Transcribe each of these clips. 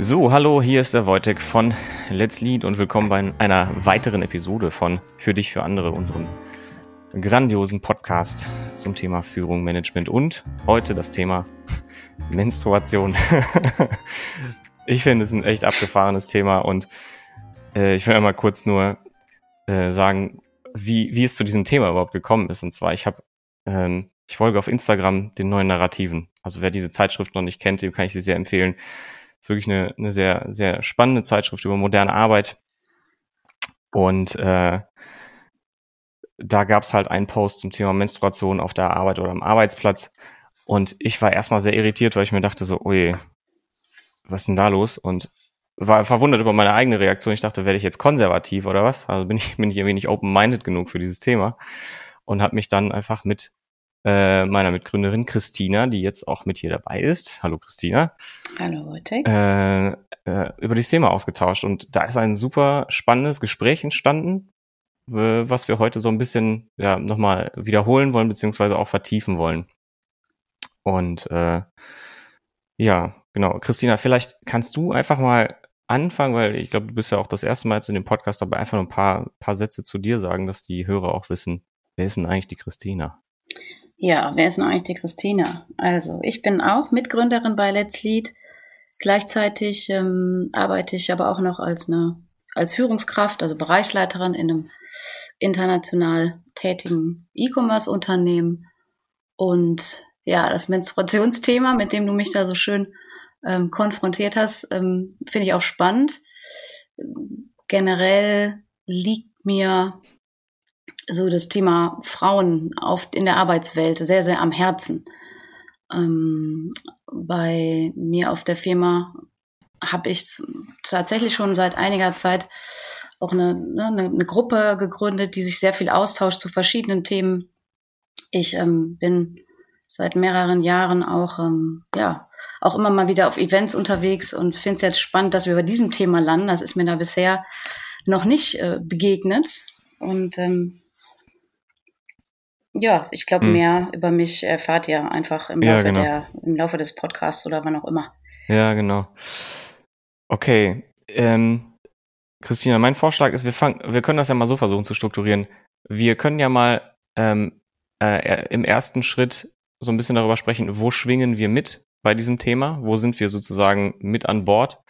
So, hallo, hier ist der Wojtek von Let's Lead und willkommen bei einer weiteren Episode von Für dich, für andere, unserem grandiosen Podcast zum Thema Führung, Management und heute das Thema Menstruation. ich finde es ein echt abgefahrenes Thema und äh, ich will einmal kurz nur äh, sagen, wie, wie es zu diesem Thema überhaupt gekommen ist. Und zwar, ich habe, ähm, ich folge auf Instagram den neuen Narrativen. Also wer diese Zeitschrift noch nicht kennt, dem kann ich sie sehr empfehlen ist wirklich eine, eine sehr, sehr spannende Zeitschrift über moderne Arbeit. Und äh, da gab es halt einen Post zum Thema Menstruation auf der Arbeit oder am Arbeitsplatz. Und ich war erstmal sehr irritiert, weil ich mir dachte so, oje, was ist denn da los? Und war verwundert über meine eigene Reaktion. Ich dachte, werde ich jetzt konservativ oder was? Also bin ich, bin ich irgendwie nicht open-minded genug für dieses Thema. Und habe mich dann einfach mit äh, meiner Mitgründerin Christina, die jetzt auch mit hier dabei ist. Hallo Christina. Hallo Wojtek. Äh, äh, über das Thema ausgetauscht. Und da ist ein super spannendes Gespräch entstanden, was wir heute so ein bisschen ja, nochmal wiederholen wollen, beziehungsweise auch vertiefen wollen. Und äh, ja, genau. Christina, vielleicht kannst du einfach mal anfangen, weil ich glaube, du bist ja auch das erste Mal jetzt in dem Podcast dabei, einfach nur ein paar, paar Sätze zu dir sagen, dass die Hörer auch wissen, wer ist denn eigentlich die Christina? Ja, wer ist denn eigentlich die Christina? Also, ich bin auch Mitgründerin bei Let's Lead. Gleichzeitig ähm, arbeite ich aber auch noch als eine als Führungskraft, also Bereichsleiterin in einem international tätigen E-Commerce-Unternehmen. Und ja, das Menstruationsthema, mit dem du mich da so schön ähm, konfrontiert hast, ähm, finde ich auch spannend. Generell liegt mir so das Thema Frauen auf, in der Arbeitswelt sehr, sehr am Herzen. Ähm, bei mir auf der Firma habe ich tatsächlich schon seit einiger Zeit auch eine, ne, eine, eine, Gruppe gegründet, die sich sehr viel austauscht zu verschiedenen Themen. Ich ähm, bin seit mehreren Jahren auch, ähm, ja, auch immer mal wieder auf Events unterwegs und finde es jetzt spannend, dass wir bei diesem Thema landen. Das ist mir da bisher noch nicht äh, begegnet. Und ähm, ja, ich glaube, hm. mehr über mich erfahrt ihr einfach im Laufe, ja, genau. der, im Laufe des Podcasts oder wann auch immer. Ja, genau. Okay. Ähm, Christina, mein Vorschlag ist, wir fangen, wir können das ja mal so versuchen zu strukturieren. Wir können ja mal ähm, äh, im ersten Schritt so ein bisschen darüber sprechen, wo schwingen wir mit bei diesem Thema? Wo sind wir sozusagen mit an Bord?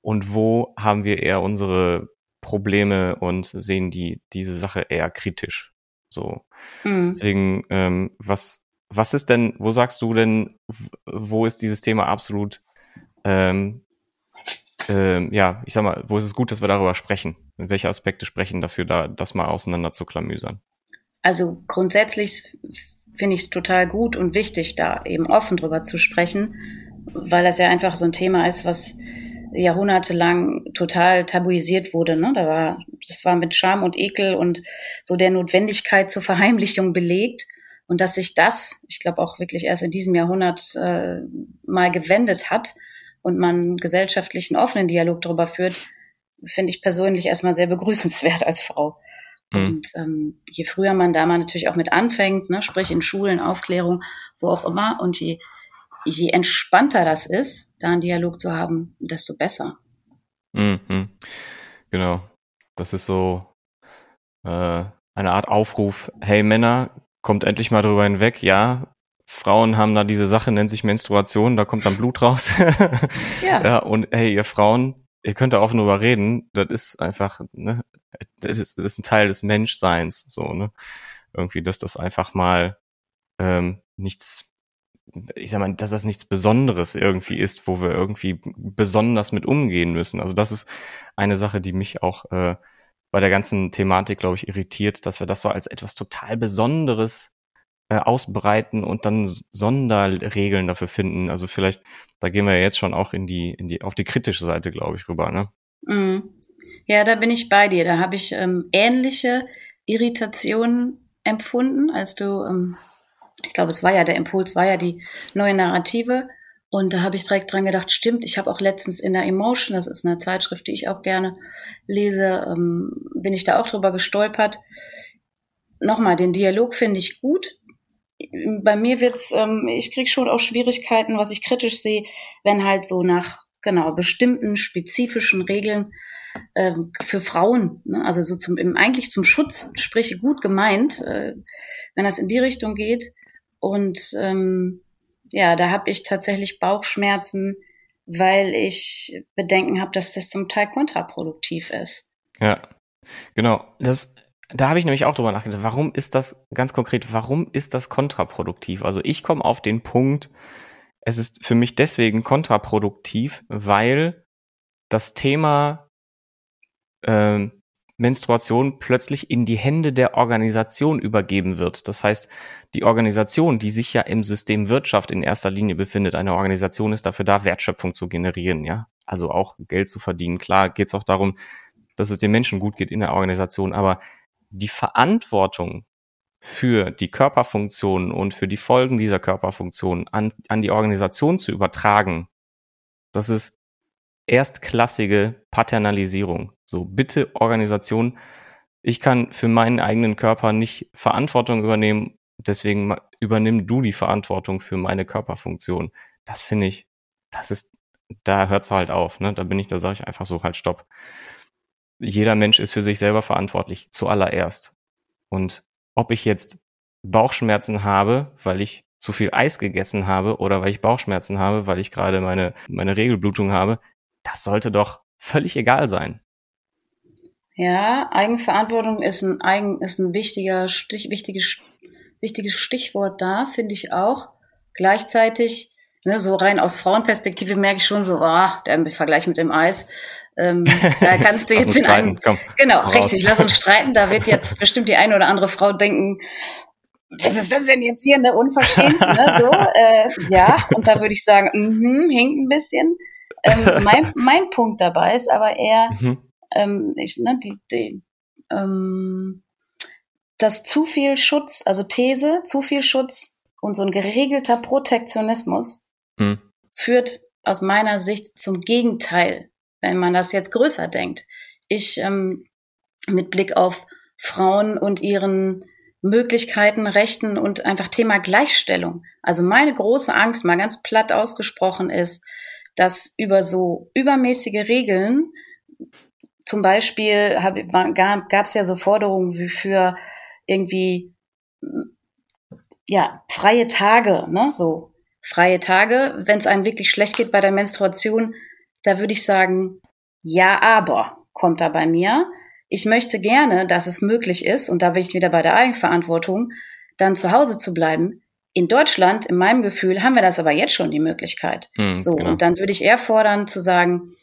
Und wo haben wir eher unsere Probleme und sehen die diese Sache eher kritisch? So. Mhm. Deswegen, ähm, was, was ist denn, wo sagst du denn, wo ist dieses Thema absolut, ähm, ähm, ja, ich sag mal, wo ist es gut, dass wir darüber sprechen? Und welche Aspekte sprechen dafür, da das mal auseinander zu klamüsern? Also grundsätzlich finde ich es total gut und wichtig, da eben offen drüber zu sprechen, weil das ja einfach so ein Thema ist, was jahrhundertelang total tabuisiert wurde. Ne? Da war, das war mit Scham und Ekel und so der Notwendigkeit zur Verheimlichung belegt. Und dass sich das, ich glaube auch wirklich erst in diesem Jahrhundert äh, mal gewendet hat und man gesellschaftlichen offenen Dialog darüber führt, finde ich persönlich erstmal sehr begrüßenswert als Frau. Mhm. Und ähm, je früher man da mal natürlich auch mit anfängt, ne, sprich in Schulen, Aufklärung, wo auch immer, und je je entspannter das ist, da einen Dialog zu haben, desto besser. Mhm. Genau. Das ist so äh, eine Art Aufruf, hey Männer, kommt endlich mal drüber hinweg, ja, Frauen haben da diese Sache, nennt sich Menstruation, da kommt dann Blut raus. ja. ja. Und hey, ihr Frauen, ihr könnt da offen drüber reden, das ist einfach, ne, das ist, das ist ein Teil des Menschseins, so, ne. Irgendwie, dass das einfach mal ähm, nichts ich sag mal, dass das nichts Besonderes irgendwie ist, wo wir irgendwie besonders mit umgehen müssen. Also das ist eine Sache, die mich auch äh, bei der ganzen Thematik, glaube ich, irritiert, dass wir das so als etwas total Besonderes äh, ausbreiten und dann Sonderregeln dafür finden. Also vielleicht, da gehen wir jetzt schon auch in die, in die, auf die kritische Seite, glaube ich, rüber, ne? Mm. Ja, da bin ich bei dir. Da habe ich ähm, ähnliche Irritationen empfunden, als du ähm, ich glaube, es war ja der Impuls, war ja die neue Narrative. Und da habe ich direkt dran gedacht, stimmt, ich habe auch letztens in der Emotion, das ist eine Zeitschrift, die ich auch gerne lese, ähm, bin ich da auch drüber gestolpert. Nochmal, den Dialog finde ich gut. Bei mir wird's, ähm, ich kriege schon auch Schwierigkeiten, was ich kritisch sehe, wenn halt so nach genau bestimmten spezifischen Regeln ähm, für Frauen, ne? also so zum im, eigentlich zum Schutz, sprich gut gemeint, äh, wenn das in die Richtung geht. Und ähm, ja, da habe ich tatsächlich Bauchschmerzen, weil ich Bedenken habe, dass das zum Teil kontraproduktiv ist. Ja, genau. Das, da habe ich nämlich auch drüber nachgedacht. Warum ist das ganz konkret? Warum ist das kontraproduktiv? Also ich komme auf den Punkt, es ist für mich deswegen kontraproduktiv, weil das Thema ähm, Menstruation plötzlich in die Hände der Organisation übergeben wird. Das heißt, die Organisation, die sich ja im System Wirtschaft in erster Linie befindet, eine Organisation ist dafür da, Wertschöpfung zu generieren, ja. Also auch Geld zu verdienen. Klar geht es auch darum, dass es den Menschen gut geht in der Organisation, aber die Verantwortung für die Körperfunktionen und für die Folgen dieser Körperfunktionen an, an die Organisation zu übertragen, das ist erstklassige Paternalisierung. So, bitte Organisation, ich kann für meinen eigenen Körper nicht Verantwortung übernehmen, deswegen übernimm du die Verantwortung für meine Körperfunktion. Das finde ich, das ist, da hört's halt auf, ne? Da bin ich, da sage ich einfach so halt Stopp. Jeder Mensch ist für sich selber verantwortlich, zuallererst. Und ob ich jetzt Bauchschmerzen habe, weil ich zu viel Eis gegessen habe oder weil ich Bauchschmerzen habe, weil ich gerade meine, meine Regelblutung habe, das sollte doch völlig egal sein. Ja, Eigenverantwortung ist ein, eigen, ist ein wichtiger Stich, wichtiges, wichtiges Stichwort da, finde ich auch. Gleichzeitig, ne, so rein aus Frauenperspektive merke ich schon so, ah, der Vergleich mit dem Eis. Ähm, da kannst du jetzt in einem, Komm, genau, raus. richtig, lass uns streiten. Da wird jetzt bestimmt die eine oder andere Frau denken, was ist das denn jetzt hier, ne, unverschämt, ne, so, äh, ja, und da würde ich sagen, mhm, hinkt ein bisschen. Ähm, mein, mein Punkt dabei ist aber eher, mhm. ähm, ich, ne, die, die, ähm, dass zu viel Schutz, also These, zu viel Schutz und so ein geregelter Protektionismus mhm. führt aus meiner Sicht zum Gegenteil, wenn man das jetzt größer denkt. Ich ähm, mit Blick auf Frauen und ihren Möglichkeiten, Rechten und einfach Thema Gleichstellung. Also meine große Angst, mal ganz platt ausgesprochen, ist, dass über so übermäßige Regeln, zum Beispiel gab es ja so Forderungen wie für irgendwie ja freie Tage, ne, so freie Tage, wenn es einem wirklich schlecht geht bei der Menstruation, da würde ich sagen, ja, aber kommt da bei mir. Ich möchte gerne, dass es möglich ist, und da bin ich wieder bei der Eigenverantwortung, dann zu Hause zu bleiben, in Deutschland, in meinem Gefühl, haben wir das aber jetzt schon die Möglichkeit. Mhm, so, genau. und dann würde ich eher fordern zu sagen,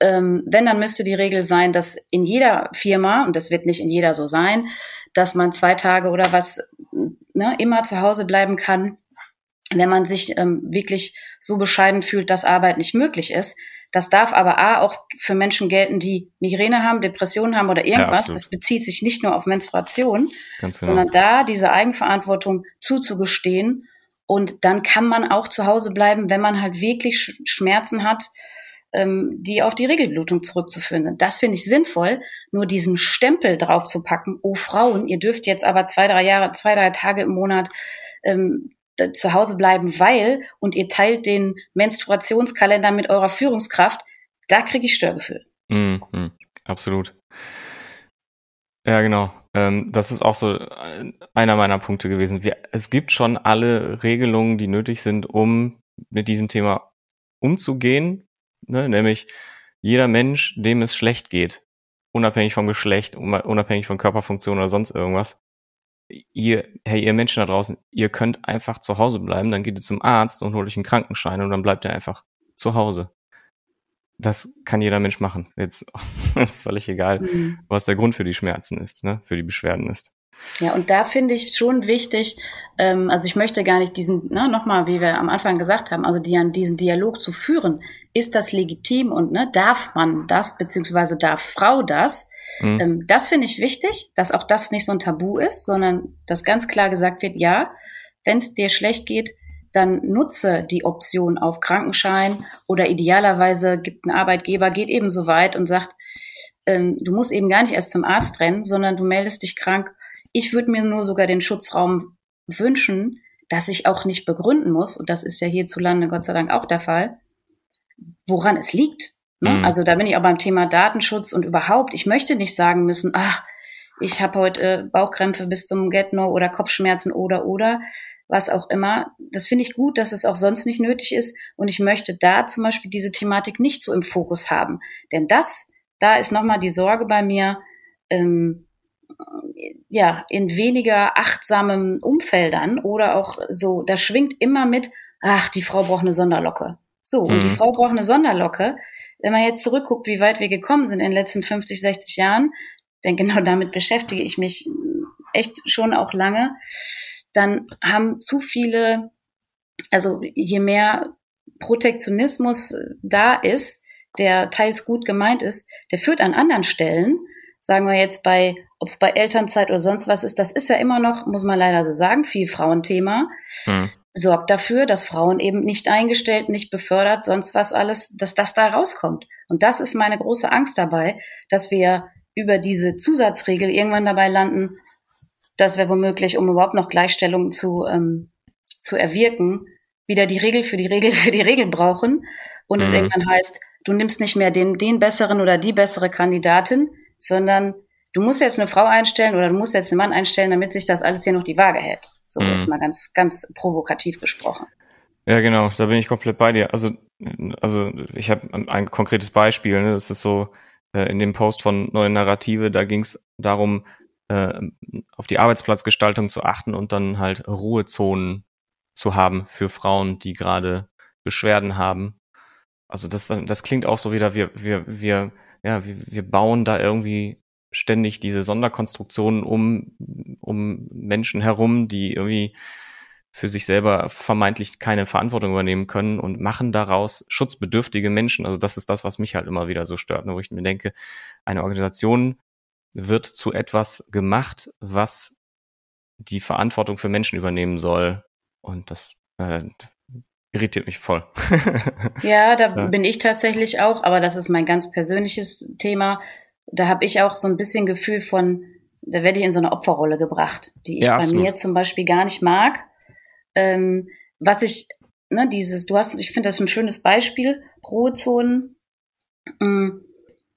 ähm, wenn, dann müsste die Regel sein, dass in jeder Firma, und das wird nicht in jeder so sein, dass man zwei Tage oder was ne, immer zu Hause bleiben kann, wenn man sich ähm, wirklich so bescheiden fühlt, dass Arbeit nicht möglich ist. Das darf aber A auch für Menschen gelten, die Migräne haben, Depressionen haben oder irgendwas. Ja, das bezieht sich nicht nur auf Menstruation, genau. sondern da diese Eigenverantwortung zuzugestehen. Und dann kann man auch zu Hause bleiben, wenn man halt wirklich Schmerzen hat, ähm, die auf die Regelblutung zurückzuführen sind. Das finde ich sinnvoll. Nur diesen Stempel drauf zu packen, oh Frauen, ihr dürft jetzt aber zwei, drei Jahre, zwei, drei Tage im Monat ähm, zu Hause bleiben, weil und ihr teilt den Menstruationskalender mit eurer Führungskraft, da kriege ich Störgefühl. Mhm, mhm, absolut. Ja, genau. Ähm, das ist auch so äh, einer meiner Punkte gewesen. Wir, es gibt schon alle Regelungen, die nötig sind, um mit diesem Thema umzugehen, ne? nämlich jeder Mensch, dem es schlecht geht, unabhängig vom Geschlecht, unabhängig von Körperfunktion oder sonst irgendwas, ihr, hey, ihr Menschen da draußen, ihr könnt einfach zu Hause bleiben, dann geht ihr zum Arzt und holt euch einen Krankenschein und dann bleibt ihr einfach zu Hause. Das kann jeder Mensch machen. Jetzt völlig egal, mhm. was der Grund für die Schmerzen ist, ne, für die Beschwerden ist. Ja, und da finde ich schon wichtig, ähm, also ich möchte gar nicht diesen, ne, nochmal, wie wir am Anfang gesagt haben, also die, diesen Dialog zu führen, ist das legitim und ne, darf man das, beziehungsweise darf Frau das? Mhm. Ähm, das finde ich wichtig, dass auch das nicht so ein Tabu ist, sondern dass ganz klar gesagt wird, ja, wenn es dir schlecht geht, dann nutze die Option auf Krankenschein oder idealerweise gibt ein Arbeitgeber, geht eben so weit und sagt, ähm, du musst eben gar nicht erst zum Arzt rennen, sondern du meldest dich krank ich würde mir nur sogar den Schutzraum wünschen, dass ich auch nicht begründen muss, und das ist ja hierzulande Gott sei Dank auch der Fall, woran es liegt. Ne? Mhm. Also da bin ich auch beim Thema Datenschutz und überhaupt, ich möchte nicht sagen müssen, ach, ich habe heute Bauchkrämpfe bis zum Get-No oder Kopfschmerzen oder oder was auch immer. Das finde ich gut, dass es auch sonst nicht nötig ist. Und ich möchte da zum Beispiel diese Thematik nicht so im Fokus haben. Denn das, da ist nochmal die Sorge bei mir, ähm, ja, in weniger achtsamen Umfeldern oder auch so, da schwingt immer mit, ach, die Frau braucht eine Sonderlocke. So, mhm. und die mhm. Frau braucht eine Sonderlocke. Wenn man jetzt zurückguckt, wie weit wir gekommen sind in den letzten 50, 60 Jahren, denn genau damit beschäftige ich mich echt schon auch lange, dann haben zu viele, also je mehr Protektionismus da ist, der teils gut gemeint ist, der führt an anderen Stellen, sagen wir jetzt bei, ob es bei Elternzeit oder sonst was ist, das ist ja immer noch, muss man leider so sagen, viel Frauenthema, hm. Sorgt dafür, dass Frauen eben nicht eingestellt, nicht befördert, sonst was alles, dass das da rauskommt. Und das ist meine große Angst dabei, dass wir über diese Zusatzregel irgendwann dabei landen, dass wir womöglich, um überhaupt noch Gleichstellung zu, ähm, zu erwirken, wieder die Regel für die Regel für die Regel brauchen und mhm. es irgendwann heißt, du nimmst nicht mehr den, den besseren oder die bessere Kandidatin, sondern du musst jetzt eine Frau einstellen oder du musst jetzt einen Mann einstellen, damit sich das alles hier noch die Waage hält. So mhm. jetzt mal ganz, ganz provokativ gesprochen. Ja, genau, da bin ich komplett bei dir. Also, also ich habe ein konkretes Beispiel, ne? das ist so äh, in dem Post von Neue Narrative, da ging es darum, äh, auf die Arbeitsplatzgestaltung zu achten und dann halt Ruhezonen zu haben für Frauen, die gerade Beschwerden haben. Also das, das klingt auch so wieder, wir, wir, wir, ja, wir, wir bauen da irgendwie ständig diese Sonderkonstruktionen um, um Menschen herum, die irgendwie für sich selber vermeintlich keine Verantwortung übernehmen können und machen daraus schutzbedürftige Menschen. Also das ist das, was mich halt immer wieder so stört, ne, wo ich mir denke, eine Organisation wird zu etwas gemacht, was die Verantwortung für Menschen übernehmen soll. Und das äh, irritiert mich voll. ja, da ja. bin ich tatsächlich auch, aber das ist mein ganz persönliches Thema. Da habe ich auch so ein bisschen Gefühl von, da werde ich in so eine Opferrolle gebracht, die ich ja, bei mir zum Beispiel gar nicht mag. Ähm, was ich, ne, dieses, du hast, ich finde das ein schönes Beispiel, Ruhezonen. Ähm,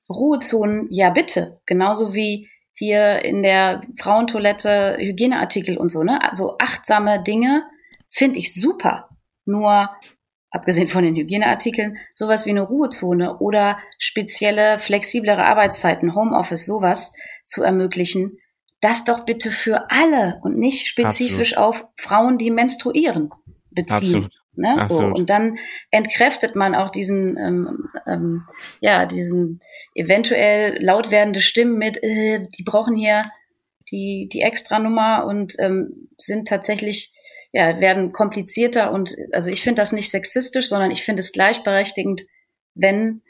Ruhezonen, ja bitte. Genauso wie hier in der Frauentoilette Hygieneartikel und so, ne? Also achtsame Dinge finde ich super. Nur, abgesehen von den Hygieneartikeln, sowas wie eine Ruhezone oder spezielle, flexiblere Arbeitszeiten, Homeoffice, sowas zu ermöglichen, das doch bitte für alle und nicht spezifisch Absolut. auf Frauen, die menstruieren, beziehen. Absolut. Ne? So. Und dann entkräftet man auch diesen, ähm, ähm, ja, diesen eventuell laut werdende Stimmen mit, äh, die brauchen hier die, die Extranummer und ähm, sind tatsächlich, ja, werden komplizierter und also ich finde das nicht sexistisch, sondern ich finde es gleichberechtigend, wenn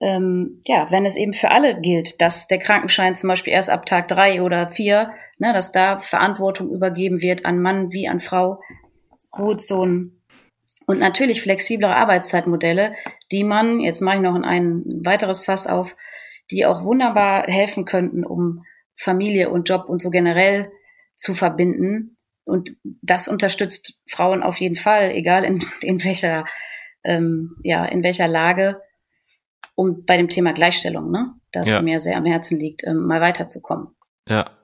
ähm, ja, wenn es eben für alle gilt, dass der Krankenschein zum Beispiel erst ab Tag drei oder vier, ne, dass da Verantwortung übergeben wird an Mann wie an Frau, Ruhezonen und natürlich flexiblere Arbeitszeitmodelle, die man, jetzt mache ich noch ein weiteres Fass auf, die auch wunderbar helfen könnten, um Familie und Job und so generell zu verbinden. Und das unterstützt Frauen auf jeden Fall, egal in, in welcher, ähm, ja, in welcher Lage, um bei dem Thema Gleichstellung, ne, das ja. mir sehr am Herzen liegt, ähm, mal weiterzukommen. Ja.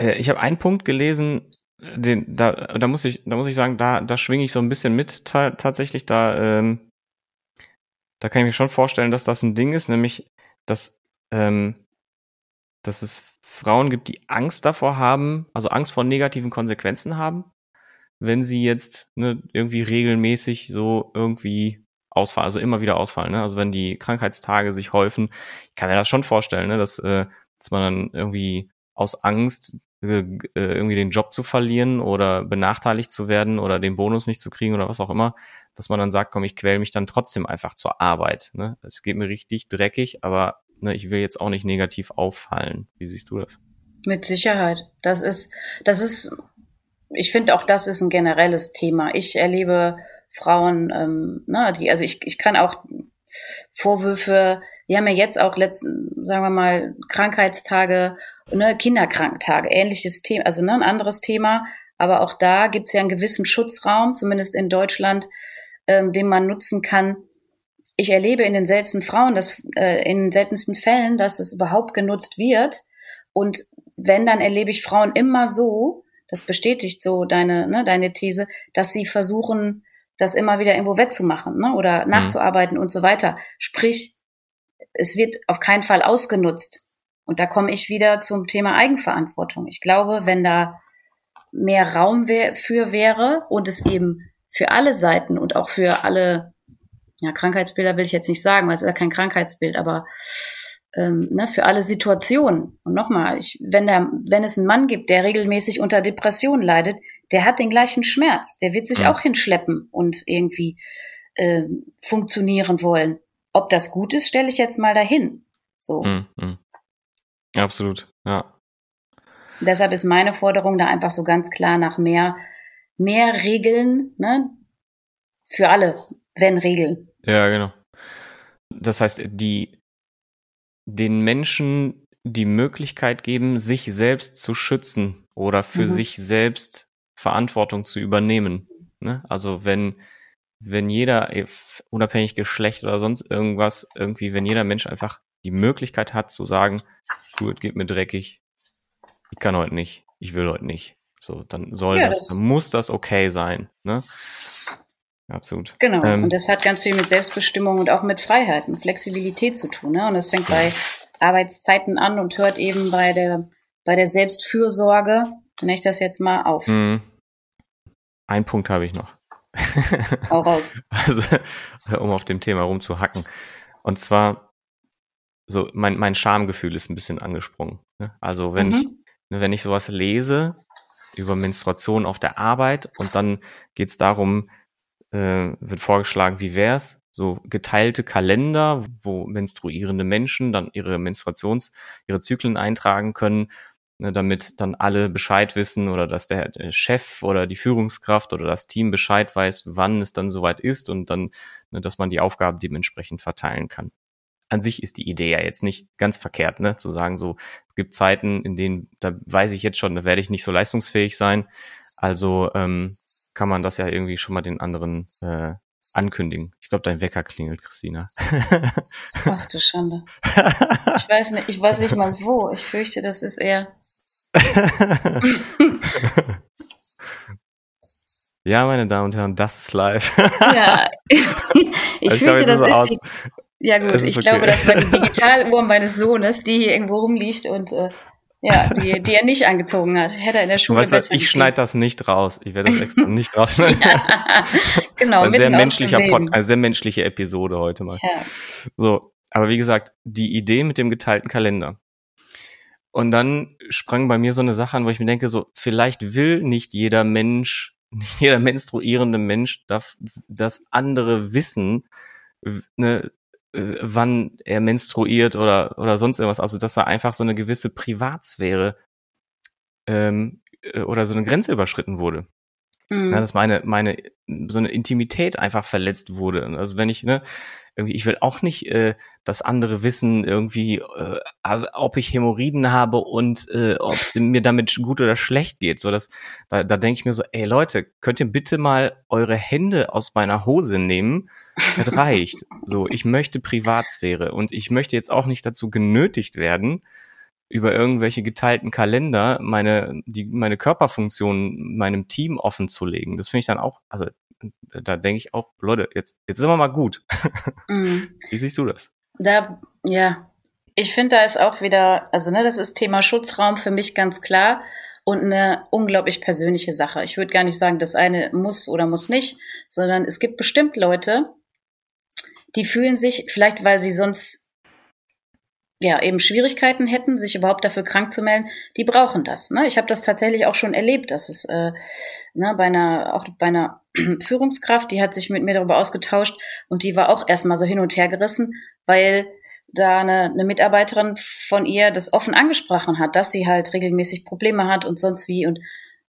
Äh, ich habe einen Punkt gelesen, den, da, da muss ich, da muss ich sagen, da, da schwinge ich so ein bisschen mit ta tatsächlich. Da, ähm, da kann ich mir schon vorstellen, dass das ein Ding ist, nämlich, dass, ähm, dass es Frauen gibt, die Angst davor haben, also Angst vor negativen Konsequenzen haben, wenn sie jetzt ne, irgendwie regelmäßig so irgendwie ausfallen, also immer wieder ausfallen. Ne? Also wenn die Krankheitstage sich häufen, ich kann mir das schon vorstellen, ne, dass, äh, dass man dann irgendwie aus Angst äh, irgendwie den Job zu verlieren oder benachteiligt zu werden oder den Bonus nicht zu kriegen oder was auch immer, dass man dann sagt, komm, ich quäle mich dann trotzdem einfach zur Arbeit. Ne? Es geht mir richtig dreckig, aber ne, ich will jetzt auch nicht negativ auffallen. Wie siehst du das? Mit Sicherheit. Das ist, das ist, ich finde auch, das ist ein generelles Thema. Ich erlebe Frauen, ähm, ne, die, also ich, ich kann auch Vorwürfe, wir haben ja jetzt auch letzten, sagen wir mal, Krankheitstage ne, Kinderkrankentage, ähnliches Thema, also ne, ein anderes Thema. Aber auch da gibt es ja einen gewissen Schutzraum, zumindest in Deutschland, ähm, den man nutzen kann. Ich erlebe in den seltensten Frauen, dass, äh, in den seltensten Fällen, dass es überhaupt genutzt wird. Und wenn, dann erlebe ich Frauen immer so, das bestätigt so deine, ne, deine These, dass sie versuchen, das immer wieder irgendwo wettzumachen ne, oder mhm. nachzuarbeiten und so weiter. Sprich, es wird auf keinen Fall ausgenutzt. Und da komme ich wieder zum Thema Eigenverantwortung. Ich glaube, wenn da mehr Raum wär, für wäre und es eben für alle Seiten und auch für alle, ja, Krankheitsbilder will ich jetzt nicht sagen, weil es ist ja kein Krankheitsbild, aber ähm, ne, für alle Situationen. Und nochmal, ich, wenn, der, wenn es einen Mann gibt, der regelmäßig unter Depressionen leidet, der hat den gleichen Schmerz. Der wird sich ja. auch hinschleppen und irgendwie äh, funktionieren wollen. Ob das gut ist, stelle ich jetzt mal dahin. So. Mm. Ja, absolut, ja. Deshalb ist meine Forderung da einfach so ganz klar nach mehr, mehr Regeln, ne? Für alle, wenn Regeln. Ja, genau. Das heißt, die, den Menschen die Möglichkeit geben, sich selbst zu schützen oder für mhm. sich selbst Verantwortung zu übernehmen. Ne? Also wenn, wenn jeder, äh, unabhängig Geschlecht oder sonst irgendwas, irgendwie, wenn jeder Mensch einfach die Möglichkeit hat zu sagen, es geht mir dreckig, ich kann heute nicht, ich will heute nicht. So, dann soll ja, das, das, dann muss das okay sein. Ne? Absolut. Genau. Ähm, und das hat ganz viel mit Selbstbestimmung und auch mit Freiheit und Flexibilität zu tun. Ne? Und das fängt bei Arbeitszeiten an und hört eben bei der, bei der Selbstfürsorge, nenne ich das jetzt mal auf. Mhm. Ein Punkt habe ich noch. Hau raus. Also, um auf dem Thema rumzuhacken. Und zwar, so, mein, mein Schamgefühl ist ein bisschen angesprungen. Ne? Also, wenn mhm. ich, ne, wenn ich sowas lese über Menstruation auf der Arbeit und dann geht es darum, äh, wird vorgeschlagen, wie wär's? So geteilte Kalender, wo menstruierende Menschen dann ihre Menstruations, ihre Zyklen eintragen können, ne, damit dann alle Bescheid wissen oder dass der, Chef oder die Führungskraft oder das Team Bescheid weiß, wann es dann soweit ist und dann, ne, dass man die Aufgaben dementsprechend verteilen kann. An sich ist die Idee ja jetzt nicht ganz verkehrt, ne? Zu sagen, so, es gibt Zeiten, in denen, da weiß ich jetzt schon, da werde ich nicht so leistungsfähig sein. Also ähm, kann man das ja irgendwie schon mal den anderen äh, ankündigen. Ich glaube, dein Wecker klingelt, Christina. Ach du Schande. Ich weiß nicht, ich weiß nicht mal wo. Ich fürchte, das ist eher. ja, meine Damen und Herren, das ist live. ja, ich, ich fürchte, das ist die. Ja gut, ich okay. glaube, das war die Digitaluhr meines Sohnes, die hier irgendwo rumliegt und äh, ja, die, die er nicht angezogen hat. Hätte er in der Schule weißt was, Ich schneide das nicht raus. Ich werde das extra nicht rausschneiden. ja, genau. ein sehr menschlicher Pod, eine sehr menschliche Episode heute mal. Ja. So, aber wie gesagt, die Idee mit dem geteilten Kalender. Und dann sprang bei mir so eine Sache an, wo ich mir denke, so, vielleicht will nicht jeder Mensch, nicht jeder menstruierende Mensch, darf das andere wissen, ne, äh, wann er menstruiert oder, oder sonst irgendwas. Also, dass da einfach so eine gewisse Privatsphäre ähm, äh, oder so eine Grenze überschritten wurde. Mhm. Ja, dass meine, meine, so eine Intimität einfach verletzt wurde. Also wenn ich, ne, irgendwie, ich will auch nicht, äh, dass andere wissen, irgendwie, äh, ob ich Hämorrhoiden habe und äh, ob es mir damit gut oder schlecht geht. So, dass, da, da denke ich mir so, ey Leute, könnt ihr bitte mal eure Hände aus meiner Hose nehmen das reicht. So, ich möchte Privatsphäre und ich möchte jetzt auch nicht dazu genötigt werden, über irgendwelche geteilten Kalender meine, die, meine Körperfunktionen meinem Team offen zu legen. Das finde ich dann auch, also da denke ich auch, Leute, jetzt, jetzt sind wir mal gut. Mm. Wie siehst du das? Da, ja, ich finde, da ist auch wieder, also ne, das ist Thema Schutzraum für mich ganz klar und eine unglaublich persönliche Sache. Ich würde gar nicht sagen, das eine muss oder muss nicht, sondern es gibt bestimmt Leute, die fühlen sich, vielleicht weil sie sonst ja eben Schwierigkeiten hätten, sich überhaupt dafür krank zu melden, die brauchen das. Ne? Ich habe das tatsächlich auch schon erlebt, dass es äh, ne, bei einer auch bei einer Führungskraft, die hat sich mit mir darüber ausgetauscht und die war auch erstmal so hin und her gerissen, weil da eine, eine Mitarbeiterin von ihr das offen angesprochen hat, dass sie halt regelmäßig Probleme hat und sonst wie und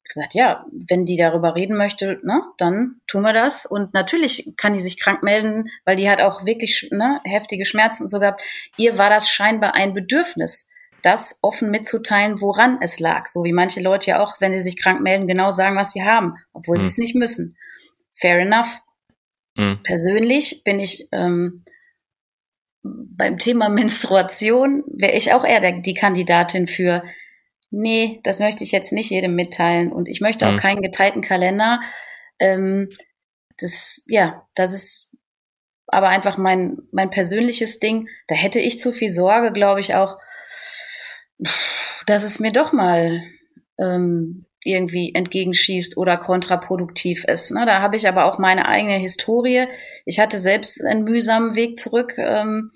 gesagt, ja, wenn die darüber reden möchte, ne, dann tun wir das. Und natürlich kann die sich krank melden, weil die hat auch wirklich ne, heftige Schmerzen und so gehabt. Ihr war das scheinbar ein Bedürfnis, das offen mitzuteilen, woran es lag. So wie manche Leute ja auch, wenn sie sich krank melden, genau sagen, was sie haben, obwohl mhm. sie es nicht müssen. Fair enough. Mhm. Persönlich bin ich ähm, beim Thema Menstruation, wäre ich auch eher der, die Kandidatin für, nee, das möchte ich jetzt nicht jedem mitteilen und ich möchte auch mhm. keinen geteilten Kalender. Ähm, das, ja, das ist aber einfach mein, mein persönliches Ding. Da hätte ich zu viel Sorge, glaube ich, auch, dass es mir doch mal ähm, irgendwie entgegenschießt oder kontraproduktiv ist. Ne? Da habe ich aber auch meine eigene Historie. Ich hatte selbst einen mühsamen Weg zurück ähm,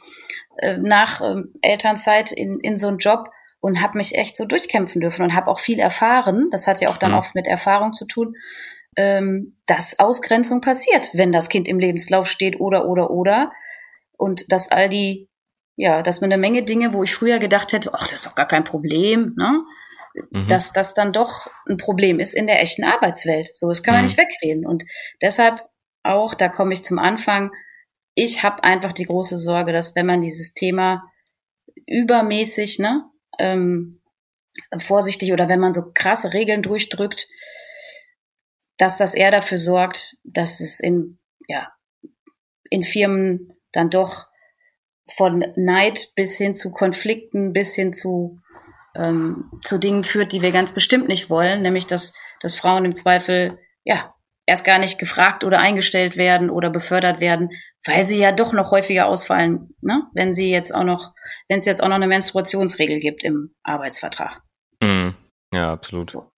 äh, nach ähm, Elternzeit in, in so einen Job und habe mich echt so durchkämpfen dürfen und habe auch viel erfahren. Das hat ja auch dann mhm. oft mit Erfahrung zu tun, ähm, dass Ausgrenzung passiert, wenn das Kind im Lebenslauf steht oder oder oder und dass all die ja, dass man eine Menge Dinge, wo ich früher gedacht hätte, ach, das ist doch gar kein Problem, ne? mhm. dass das dann doch ein Problem ist in der echten Arbeitswelt. So, das kann man mhm. nicht wegreden. Und deshalb auch, da komme ich zum Anfang, ich habe einfach die große Sorge, dass wenn man dieses Thema übermäßig, ne, ähm, vorsichtig oder wenn man so krasse Regeln durchdrückt, dass das eher dafür sorgt, dass es in, ja, in Firmen dann doch von Neid bis hin zu Konflikten, bis hin zu ähm, zu Dingen führt, die wir ganz bestimmt nicht wollen, nämlich dass, dass Frauen im Zweifel ja erst gar nicht gefragt oder eingestellt werden oder befördert werden, weil sie ja doch noch häufiger ausfallen, ne? wenn sie jetzt auch noch, wenn es jetzt auch noch eine Menstruationsregel gibt im Arbeitsvertrag. Mm, ja, absolut. So.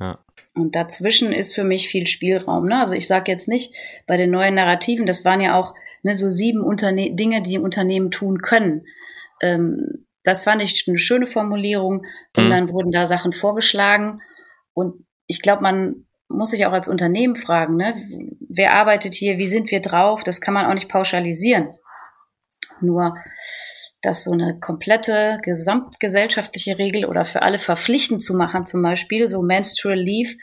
Ja. Und dazwischen ist für mich viel Spielraum. Ne? Also ich sage jetzt nicht bei den neuen Narrativen, das waren ja auch ne, so sieben Unterne Dinge, die Unternehmen tun können. Ähm, das fand ich eine schöne Formulierung. Und mhm. dann wurden da Sachen vorgeschlagen. Und ich glaube, man muss sich auch als Unternehmen fragen, ne? wer arbeitet hier, wie sind wir drauf? Das kann man auch nicht pauschalisieren. Nur, dass so eine komplette gesamtgesellschaftliche Regel oder für alle verpflichtend zu machen, zum Beispiel so Menstrual Leave,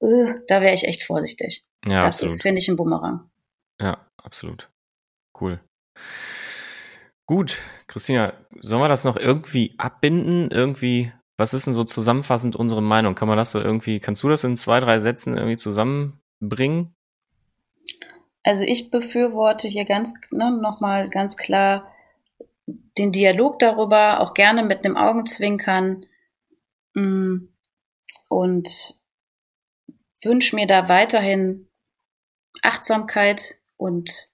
uh, da wäre ich echt vorsichtig. Ja, das absolut. ist, finde ich, ein Bumerang. Ja, absolut. Cool. Gut, Christina, sollen wir das noch irgendwie abbinden? Irgendwie, was ist denn so zusammenfassend unsere Meinung? Kann man das so irgendwie, kannst du das in zwei, drei Sätzen irgendwie zusammenbringen? Also ich befürworte hier ganz ne, nochmal ganz klar den Dialog darüber, auch gerne mit einem Augenzwinkern mm, und wünsche mir da weiterhin Achtsamkeit und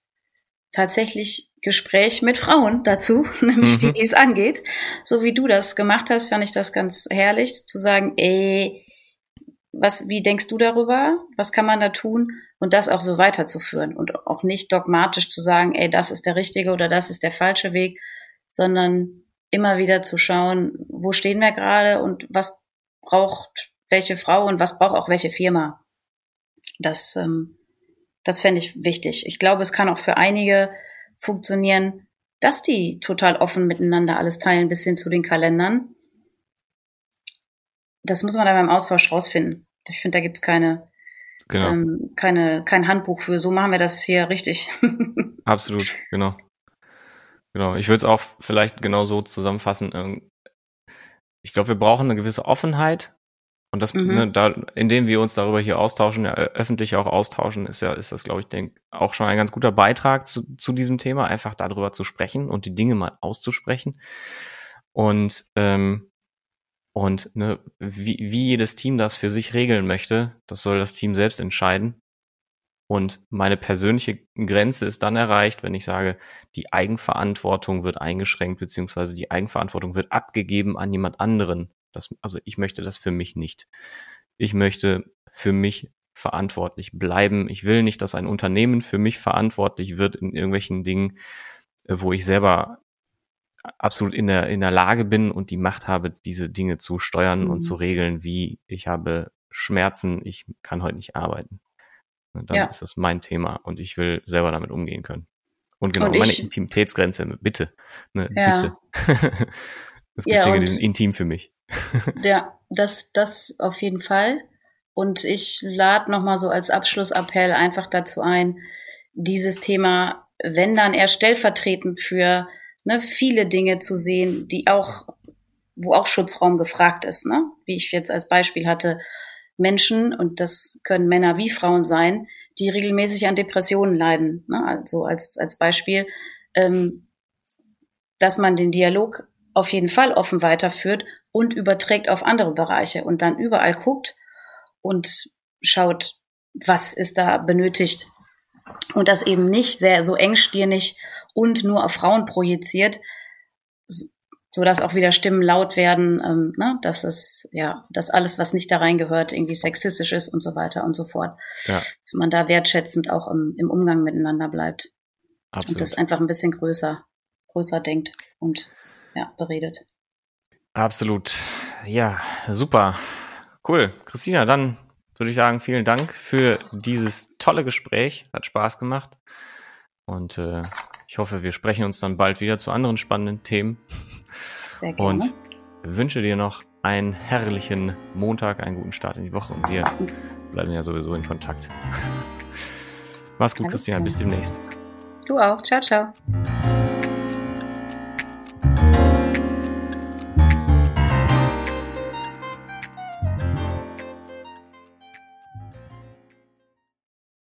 tatsächlich Gespräch mit Frauen dazu, nämlich mhm. die, die es angeht. So wie du das gemacht hast, fand ich das ganz herrlich, zu sagen, ey, was, wie denkst du darüber? Was kann man da tun? Und das auch so weiterzuführen und auch nicht dogmatisch zu sagen, ey, das ist der richtige oder das ist der falsche Weg, sondern immer wieder zu schauen, wo stehen wir gerade und was braucht welche Frau und was braucht auch welche Firma. Das, ähm, das fände ich wichtig. Ich glaube, es kann auch für einige funktionieren, dass die total offen miteinander alles teilen, bis hin zu den Kalendern. Das muss man dann beim Austausch rausfinden. Ich finde, da gibt es keine, genau. ähm, keine, kein Handbuch für. So machen wir das hier richtig. Absolut, genau. Genau. Ich würde es auch vielleicht genau so zusammenfassen. Ich glaube, wir brauchen eine gewisse Offenheit und das, mhm. ne, da, indem wir uns darüber hier austauschen, ja, öffentlich auch austauschen, ist ja, ist das, glaube ich, denk, auch schon ein ganz guter Beitrag zu, zu diesem Thema, einfach darüber zu sprechen und die Dinge mal auszusprechen. Und, ähm, und ne, wie, wie jedes Team das für sich regeln möchte, das soll das Team selbst entscheiden. Und meine persönliche Grenze ist dann erreicht, wenn ich sage, die Eigenverantwortung wird eingeschränkt, beziehungsweise die Eigenverantwortung wird abgegeben an jemand anderen. Das, also ich möchte das für mich nicht. Ich möchte für mich verantwortlich bleiben. Ich will nicht, dass ein Unternehmen für mich verantwortlich wird in irgendwelchen Dingen, äh, wo ich selber absolut in der, in der Lage bin und die Macht habe, diese Dinge zu steuern mhm. und zu regeln, wie ich habe Schmerzen, ich kann heute nicht arbeiten. Und dann ja. ist das mein Thema und ich will selber damit umgehen können. Und genau, und meine Intimitätsgrenze, bitte. Ne, ja. Bitte. es gibt ja, Dinge, die sind intim für mich. ja, das, das auf jeden Fall. Und ich lade nochmal so als Abschlussappell einfach dazu ein, dieses Thema, wenn dann eher stellvertretend für ne, viele Dinge zu sehen, die auch, wo auch Schutzraum gefragt ist, ne? Wie ich jetzt als Beispiel hatte, Menschen, und das können Männer wie Frauen sein, die regelmäßig an Depressionen leiden. Ne? Also als, als Beispiel, ähm, dass man den Dialog auf jeden Fall offen weiterführt und überträgt auf andere Bereiche und dann überall guckt und schaut, was ist da benötigt. Und das eben nicht sehr so engstirnig und nur auf Frauen projiziert, so dass auch wieder Stimmen laut werden, ähm, ne, dass es ja, dass alles, was nicht da reingehört, irgendwie sexistisch ist und so weiter und so fort. Ja. Dass man da wertschätzend auch im, im Umgang miteinander bleibt Absolut. und das einfach ein bisschen größer, größer denkt und ja, beredet. Absolut. Ja, super. Cool. Christina, dann würde ich sagen, vielen Dank für dieses tolle Gespräch. Hat Spaß gemacht. Und äh, ich hoffe, wir sprechen uns dann bald wieder zu anderen spannenden Themen. Sehr gerne. Und wünsche dir noch einen herrlichen Montag, einen guten Start in die Woche und wir bleiben ja sowieso in Kontakt. Mach's gut, Alles Christian. Bis demnächst. Du auch. Ciao, ciao.